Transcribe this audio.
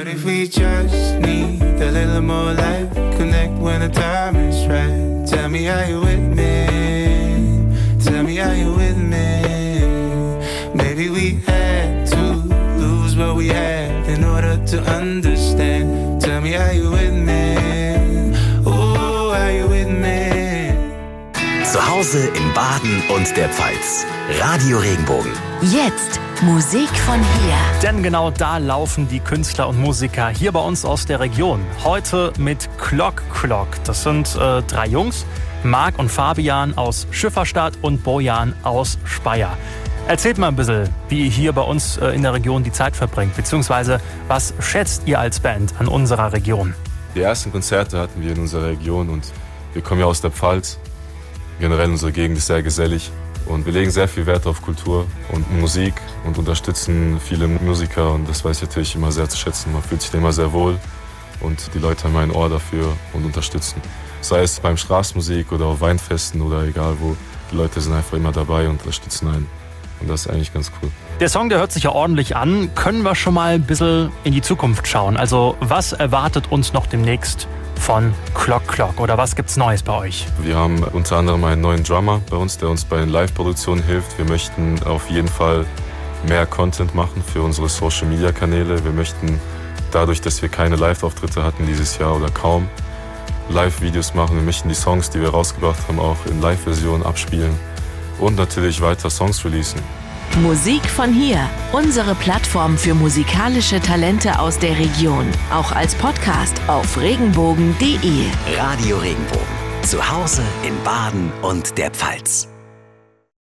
What if we just need a little more life? Connect when the time is right. Tell me are you with me. Tell me how you with me. Maybe we had to lose what we had in order to understand. Tell me are you with me. Hause in Baden und der Pfalz. Radio Regenbogen. Jetzt Musik von hier. Denn genau da laufen die Künstler und Musiker hier bei uns aus der Region. Heute mit Clock Clock. Das sind äh, drei Jungs, Marc und Fabian aus Schifferstadt und Bojan aus Speyer. Erzählt mal ein bisschen, wie ihr hier bei uns äh, in der Region die Zeit verbringt, beziehungsweise was schätzt ihr als Band an unserer Region? Die ersten Konzerte hatten wir in unserer Region und wir kommen ja aus der Pfalz. Generell unsere Gegend ist sehr gesellig und wir legen sehr viel Wert auf Kultur und Musik und unterstützen viele Musiker und das weiß ich natürlich immer sehr zu schätzen. Man fühlt sich immer sehr wohl und die Leute haben ein Ohr dafür und unterstützen. Sei es beim Straßenmusik oder auf Weinfesten oder egal wo, die Leute sind einfach immer dabei und unterstützen einen. Und das ist eigentlich ganz cool. Der Song, der hört sich ja ordentlich an. Können wir schon mal ein bisschen in die Zukunft schauen? Also, was erwartet uns noch demnächst von Clock Clock oder was gibt's Neues bei euch? Wir haben unter anderem einen neuen Drummer bei uns, der uns bei den Live-Produktionen hilft. Wir möchten auf jeden Fall mehr Content machen für unsere Social-Media-Kanäle. Wir möchten dadurch, dass wir keine Live-Auftritte hatten dieses Jahr oder kaum, Live-Videos machen. Wir möchten die Songs, die wir rausgebracht haben, auch in Live-Versionen abspielen und natürlich weiter Songs releasen. Musik von hier. Unsere Plattform für musikalische Talente aus der Region. Auch als Podcast auf regenbogen.de. Radio Regenbogen. Zu Hause in Baden und der Pfalz.